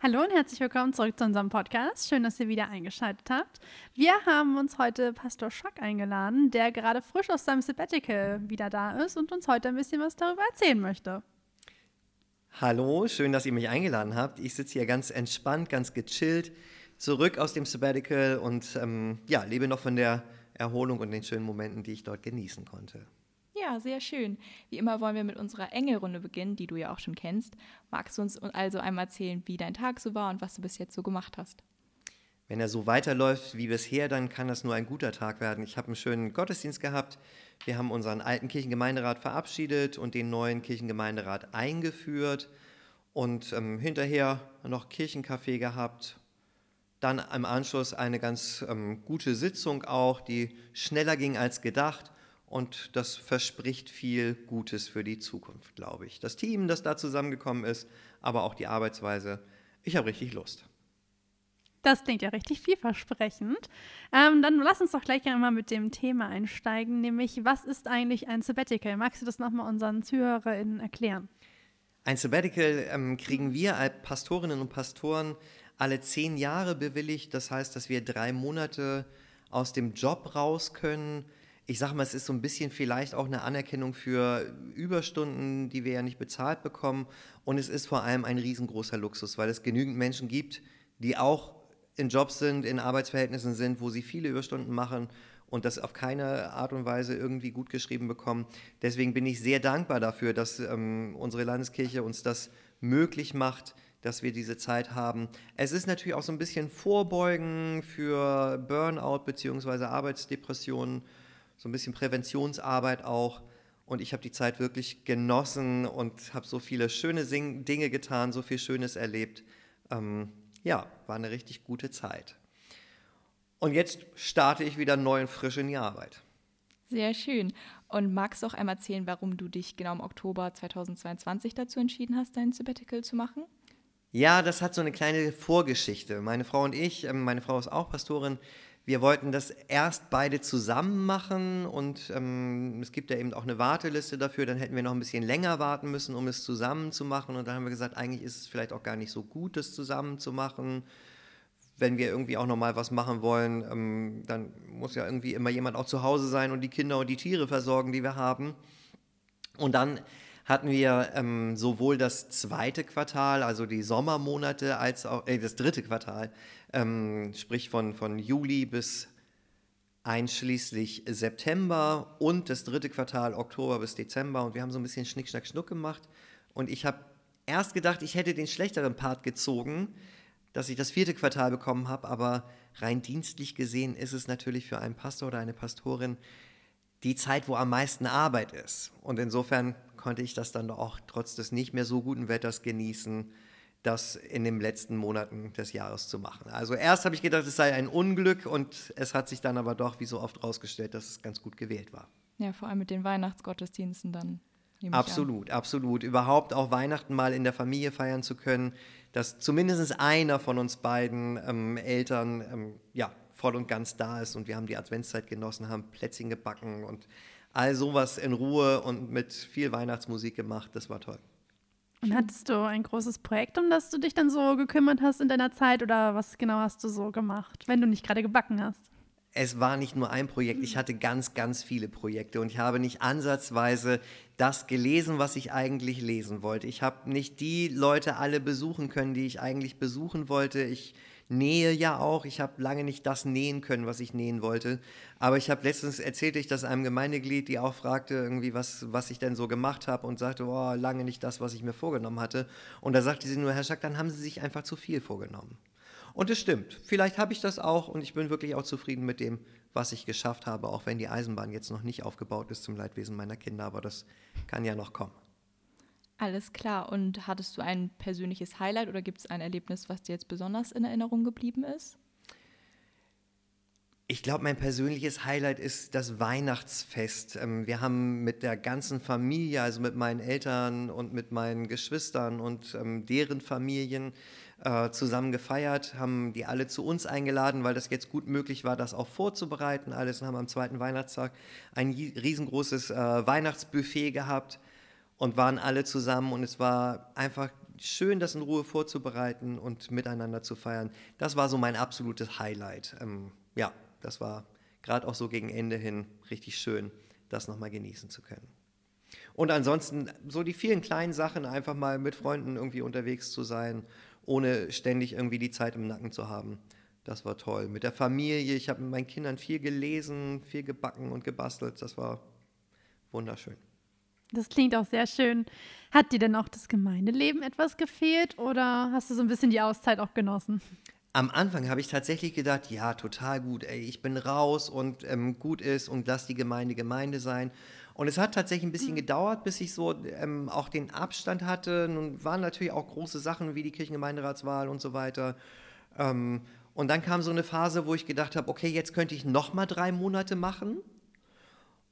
Hallo und herzlich willkommen zurück zu unserem Podcast. Schön, dass ihr wieder eingeschaltet habt. Wir haben uns heute Pastor Schock eingeladen, der gerade frisch aus seinem Sabbatical wieder da ist und uns heute ein bisschen was darüber erzählen möchte. Hallo, schön, dass ihr mich eingeladen habt. Ich sitze hier ganz entspannt, ganz gechillt, zurück aus dem Sabbatical und ähm, ja, lebe noch von der Erholung und den schönen Momenten, die ich dort genießen konnte. Ja, sehr schön. Wie immer wollen wir mit unserer Engelrunde beginnen, die du ja auch schon kennst. Magst du uns also einmal erzählen, wie dein Tag so war und was du bis jetzt so gemacht hast? Wenn er so weiterläuft wie bisher, dann kann das nur ein guter Tag werden. Ich habe einen schönen Gottesdienst gehabt. Wir haben unseren alten Kirchengemeinderat verabschiedet und den neuen Kirchengemeinderat eingeführt und ähm, hinterher noch Kirchenkaffee gehabt. Dann im Anschluss eine ganz ähm, gute Sitzung auch, die schneller ging als gedacht und das verspricht viel Gutes für die Zukunft, glaube ich. Das Team, das da zusammengekommen ist, aber auch die Arbeitsweise. Ich habe richtig Lust. Das klingt ja richtig vielversprechend. Ähm, dann lass uns doch gleich einmal mit dem Thema einsteigen, nämlich was ist eigentlich ein Sabbatical? Magst du das nochmal unseren ZuhörerInnen erklären? Ein Sabbatical ähm, kriegen wir als Pastorinnen und Pastoren alle zehn Jahre bewilligt. Das heißt, dass wir drei Monate aus dem Job raus können, ich sage mal, es ist so ein bisschen vielleicht auch eine Anerkennung für Überstunden, die wir ja nicht bezahlt bekommen. Und es ist vor allem ein riesengroßer Luxus, weil es genügend Menschen gibt, die auch in Jobs sind, in Arbeitsverhältnissen sind, wo sie viele Überstunden machen und das auf keine Art und Weise irgendwie gut geschrieben bekommen. Deswegen bin ich sehr dankbar dafür, dass ähm, unsere Landeskirche uns das möglich macht, dass wir diese Zeit haben. Es ist natürlich auch so ein bisschen Vorbeugen für Burnout bzw. Arbeitsdepressionen so ein bisschen Präventionsarbeit auch. Und ich habe die Zeit wirklich genossen und habe so viele schöne Sing Dinge getan, so viel Schönes erlebt. Ähm, ja, war eine richtig gute Zeit. Und jetzt starte ich wieder neu und frisch in die Arbeit. Sehr schön. Und magst du auch einmal erzählen, warum du dich genau im Oktober 2022 dazu entschieden hast, dein Sabbatical zu machen? Ja, das hat so eine kleine Vorgeschichte. Meine Frau und ich, ähm, meine Frau ist auch Pastorin, wir wollten das erst beide zusammen machen und ähm, es gibt ja eben auch eine Warteliste dafür. Dann hätten wir noch ein bisschen länger warten müssen, um es zusammen zu machen. Und dann haben wir gesagt, eigentlich ist es vielleicht auch gar nicht so gut, das zusammen zu machen. Wenn wir irgendwie auch noch mal was machen wollen, ähm, dann muss ja irgendwie immer jemand auch zu Hause sein und die Kinder und die Tiere versorgen, die wir haben. Und dann hatten wir ähm, sowohl das zweite Quartal, also die Sommermonate, als auch äh, das dritte Quartal, ähm, sprich von, von Juli bis einschließlich September und das dritte Quartal Oktober bis Dezember. Und wir haben so ein bisschen Schnick, Schnack, Schnuck gemacht. Und ich habe erst gedacht, ich hätte den schlechteren Part gezogen, dass ich das vierte Quartal bekommen habe, aber rein dienstlich gesehen ist es natürlich für einen Pastor oder eine Pastorin die Zeit, wo am meisten Arbeit ist. Und insofern konnte ich das dann auch trotz des nicht mehr so guten Wetters genießen, das in den letzten Monaten des Jahres zu machen. Also erst habe ich gedacht, es sei ein Unglück und es hat sich dann aber doch wie so oft herausgestellt, dass es ganz gut gewählt war. Ja, vor allem mit den Weihnachtsgottesdiensten dann. Absolut, absolut. Überhaupt auch Weihnachten mal in der Familie feiern zu können, dass zumindest einer von uns beiden ähm, Eltern ähm, ja, voll und ganz da ist und wir haben die Adventszeit genossen, haben Plätzchen gebacken und all sowas in Ruhe und mit viel Weihnachtsmusik gemacht. Das war toll. Und hattest du ein großes Projekt, um das du dich dann so gekümmert hast in deiner Zeit oder was genau hast du so gemacht, wenn du nicht gerade gebacken hast? Es war nicht nur ein Projekt, ich hatte ganz, ganz viele Projekte und ich habe nicht ansatzweise das gelesen, was ich eigentlich lesen wollte. Ich habe nicht die Leute alle besuchen können, die ich eigentlich besuchen wollte. Ich nähe ja auch. Ich habe lange nicht das nähen können, was ich nähen wollte. Aber ich habe letztens erzählte ich das einem Gemeindeglied, die auch fragte, irgendwie, was, was ich denn so gemacht habe und sagte, oh, lange nicht das, was ich mir vorgenommen hatte. Und da sagte sie nur, Herr Schack, dann haben Sie sich einfach zu viel vorgenommen. Und es stimmt. Vielleicht habe ich das auch und ich bin wirklich auch zufrieden mit dem, was ich geschafft habe, auch wenn die Eisenbahn jetzt noch nicht aufgebaut ist zum Leidwesen meiner Kinder. Aber das kann ja noch kommen. Alles klar. Und hattest du ein persönliches Highlight oder gibt es ein Erlebnis, was dir jetzt besonders in Erinnerung geblieben ist? Ich glaube, mein persönliches Highlight ist das Weihnachtsfest. Ähm, wir haben mit der ganzen Familie, also mit meinen Eltern und mit meinen Geschwistern und ähm, deren Familien äh, zusammen gefeiert, haben die alle zu uns eingeladen, weil das jetzt gut möglich war, das auch vorzubereiten. Alles und haben am zweiten Weihnachtstag ein riesengroßes äh, Weihnachtsbuffet gehabt und waren alle zusammen und es war einfach schön, das in Ruhe vorzubereiten und miteinander zu feiern. Das war so mein absolutes Highlight. Ähm, ja, das war gerade auch so gegen Ende hin richtig schön, das nochmal genießen zu können. Und ansonsten so die vielen kleinen Sachen, einfach mal mit Freunden irgendwie unterwegs zu sein, ohne ständig irgendwie die Zeit im Nacken zu haben. Das war toll. Mit der Familie, ich habe mit meinen Kindern viel gelesen, viel gebacken und gebastelt. Das war wunderschön. Das klingt auch sehr schön. Hat dir denn auch das Gemeindeleben etwas gefehlt oder hast du so ein bisschen die Auszeit auch genossen? Am Anfang habe ich tatsächlich gedacht, ja, total gut, ey, ich bin raus und ähm, gut ist und lass die Gemeinde Gemeinde sein. Und es hat tatsächlich ein bisschen mhm. gedauert, bis ich so ähm, auch den Abstand hatte. Nun waren natürlich auch große Sachen wie die Kirchengemeinderatswahl und so weiter. Ähm, und dann kam so eine Phase, wo ich gedacht habe, okay, jetzt könnte ich noch mal drei Monate machen.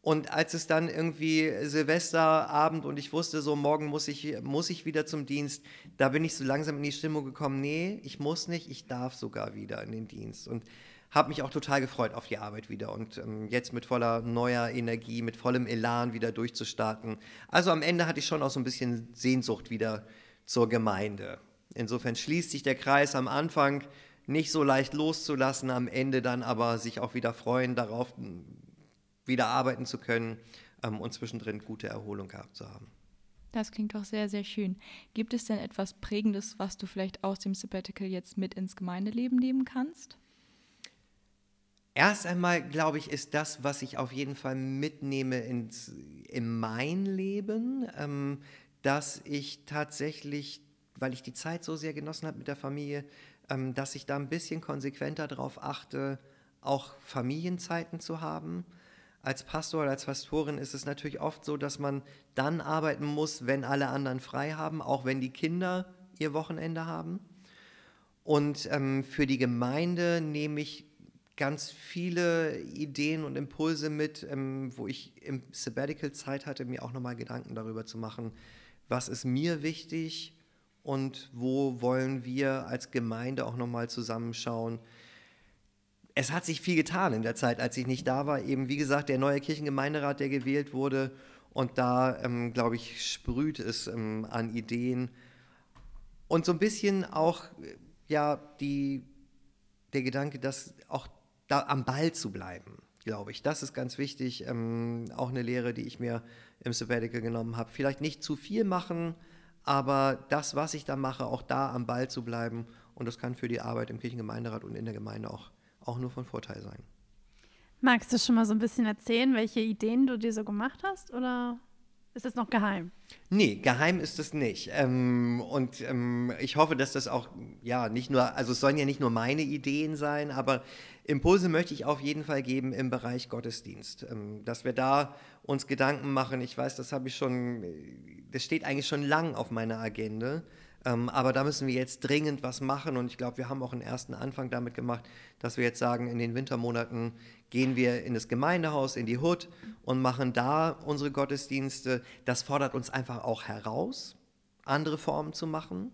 Und als es dann irgendwie Silvesterabend und ich wusste, so morgen muss ich, muss ich wieder zum Dienst, da bin ich so langsam in die Stimmung gekommen, nee, ich muss nicht, ich darf sogar wieder in den Dienst. Und habe mich auch total gefreut auf die Arbeit wieder und ähm, jetzt mit voller neuer Energie, mit vollem Elan wieder durchzustarten. Also am Ende hatte ich schon auch so ein bisschen Sehnsucht wieder zur Gemeinde. Insofern schließt sich der Kreis am Anfang nicht so leicht loszulassen, am Ende dann aber sich auch wieder freuen darauf, wieder arbeiten zu können ähm, und zwischendrin gute Erholung gehabt zu haben. Das klingt doch sehr, sehr schön. Gibt es denn etwas Prägendes, was du vielleicht aus dem Sabbatical jetzt mit ins Gemeindeleben nehmen kannst? Erst einmal, glaube ich, ist das, was ich auf jeden Fall mitnehme ins, in mein Leben, ähm, dass ich tatsächlich, weil ich die Zeit so sehr genossen habe mit der Familie, ähm, dass ich da ein bisschen konsequenter darauf achte, auch Familienzeiten zu haben als Pastor oder als Pastorin ist es natürlich oft so, dass man dann arbeiten muss, wenn alle anderen frei haben, auch wenn die Kinder ihr Wochenende haben. Und ähm, für die Gemeinde nehme ich ganz viele Ideen und Impulse mit, ähm, wo ich im Sabbatical Zeit hatte, mir auch nochmal Gedanken darüber zu machen, was ist mir wichtig und wo wollen wir als Gemeinde auch nochmal zusammenschauen, es hat sich viel getan in der Zeit, als ich nicht da war. Eben, wie gesagt, der neue Kirchengemeinderat, der gewählt wurde. Und da, ähm, glaube ich, sprüht es ähm, an Ideen. Und so ein bisschen auch, ja, die, der Gedanke, dass auch da am Ball zu bleiben, glaube ich. Das ist ganz wichtig. Ähm, auch eine Lehre, die ich mir im Sabbatical genommen habe. Vielleicht nicht zu viel machen, aber das, was ich da mache, auch da am Ball zu bleiben. Und das kann für die Arbeit im Kirchengemeinderat und in der Gemeinde auch auch nur von Vorteil sein. Magst du schon mal so ein bisschen erzählen, welche Ideen du dir so gemacht hast oder ist es noch geheim? Nee, geheim ist es nicht. Ähm, und ähm, ich hoffe, dass das auch, ja, nicht nur, also es sollen ja nicht nur meine Ideen sein, aber Impulse möchte ich auf jeden Fall geben im Bereich Gottesdienst. Ähm, dass wir da uns Gedanken machen. Ich weiß, das habe ich schon, das steht eigentlich schon lang auf meiner Agenda. Ähm, aber da müssen wir jetzt dringend was machen und ich glaube, wir haben auch einen ersten Anfang damit gemacht, dass wir jetzt sagen, in den Wintermonaten gehen wir in das Gemeindehaus, in die Hut und machen da unsere Gottesdienste. Das fordert uns einfach auch heraus, andere Formen zu machen.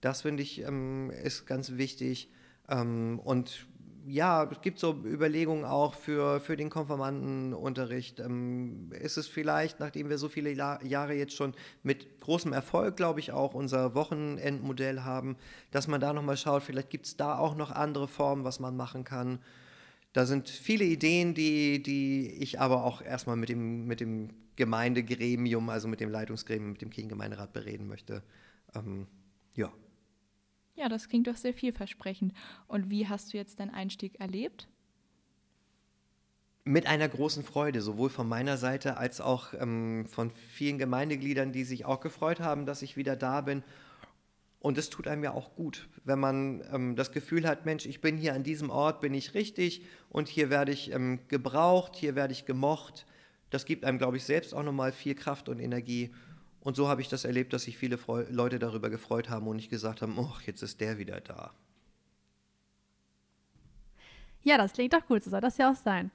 Das finde ich ähm, ist ganz wichtig. Ähm, und ja, es gibt so Überlegungen auch für, für den Konfirmandenunterricht. Ähm, ist es vielleicht, nachdem wir so viele La Jahre jetzt schon mit großem Erfolg, glaube ich, auch unser Wochenendmodell haben, dass man da nochmal schaut, vielleicht gibt es da auch noch andere Formen, was man machen kann. Da sind viele Ideen, die, die ich aber auch erstmal mit dem, mit dem Gemeindegremium, also mit dem Leitungsgremium, mit dem Kirchengemeinderat bereden möchte. Ähm, ja. Ja, das klingt doch sehr vielversprechend. Und wie hast du jetzt deinen Einstieg erlebt? Mit einer großen Freude, sowohl von meiner Seite als auch ähm, von vielen Gemeindegliedern, die sich auch gefreut haben, dass ich wieder da bin. Und es tut einem ja auch gut, wenn man ähm, das Gefühl hat, Mensch, ich bin hier an diesem Ort, bin ich richtig und hier werde ich ähm, gebraucht, hier werde ich gemocht. Das gibt einem, glaube ich, selbst auch nochmal viel Kraft und Energie. Und so habe ich das erlebt, dass sich viele Freu Leute darüber gefreut haben und nicht gesagt haben, oh, jetzt ist der wieder da. Ja, das klingt doch gut, so soll das ja auch sein.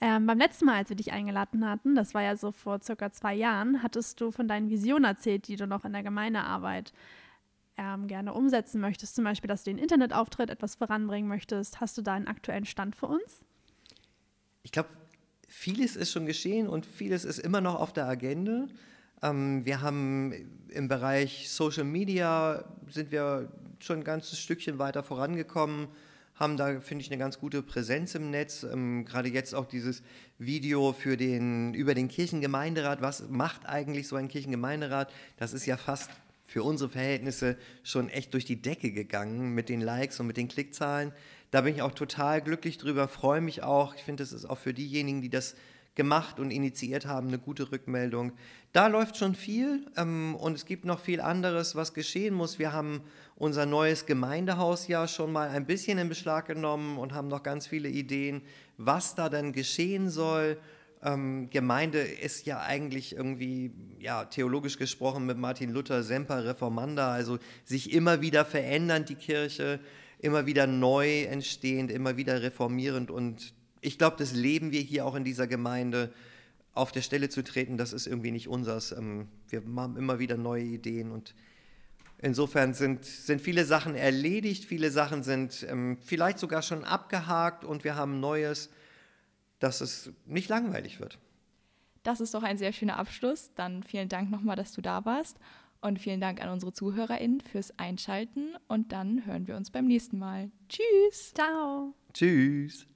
Ähm, beim letzten Mal, als wir dich eingeladen hatten, das war ja so vor circa zwei Jahren, hattest du von deinen Visionen erzählt, die du noch in der Gemeindearbeit ähm, gerne umsetzen möchtest. Zum Beispiel, dass du den Internetauftritt etwas voranbringen möchtest. Hast du da einen aktuellen Stand für uns? Ich glaube, vieles ist schon geschehen und vieles ist immer noch auf der Agenda. Ähm, wir haben im Bereich Social Media sind wir schon ein ganzes Stückchen weiter vorangekommen, haben da, finde ich, eine ganz gute Präsenz im Netz. Ähm, Gerade jetzt auch dieses Video für den, über den Kirchengemeinderat. Was macht eigentlich so ein Kirchengemeinderat? Das ist ja fast für unsere Verhältnisse schon echt durch die Decke gegangen mit den Likes und mit den Klickzahlen. Da bin ich auch total glücklich drüber, freue mich auch. Ich finde, das ist auch für diejenigen, die das gemacht und initiiert haben, eine gute Rückmeldung. Da läuft schon viel ähm, und es gibt noch viel anderes, was geschehen muss. Wir haben unser neues Gemeindehaus ja schon mal ein bisschen in Beschlag genommen und haben noch ganz viele Ideen, was da dann geschehen soll. Ähm, Gemeinde ist ja eigentlich irgendwie, ja, theologisch gesprochen mit Martin Luther, Semper Reformanda, also sich immer wieder verändernd die Kirche, immer wieder neu entstehend, immer wieder reformierend und ich glaube, das leben wir hier auch in dieser Gemeinde. Auf der Stelle zu treten, das ist irgendwie nicht unseres. Ähm, wir haben immer wieder neue Ideen und insofern sind, sind viele Sachen erledigt, viele Sachen sind ähm, vielleicht sogar schon abgehakt und wir haben Neues, dass es nicht langweilig wird. Das ist doch ein sehr schöner Abschluss. Dann vielen Dank nochmal, dass du da warst. Und vielen Dank an unsere ZuhörerInnen fürs Einschalten. Und dann hören wir uns beim nächsten Mal. Tschüss. Ciao. Tschüss.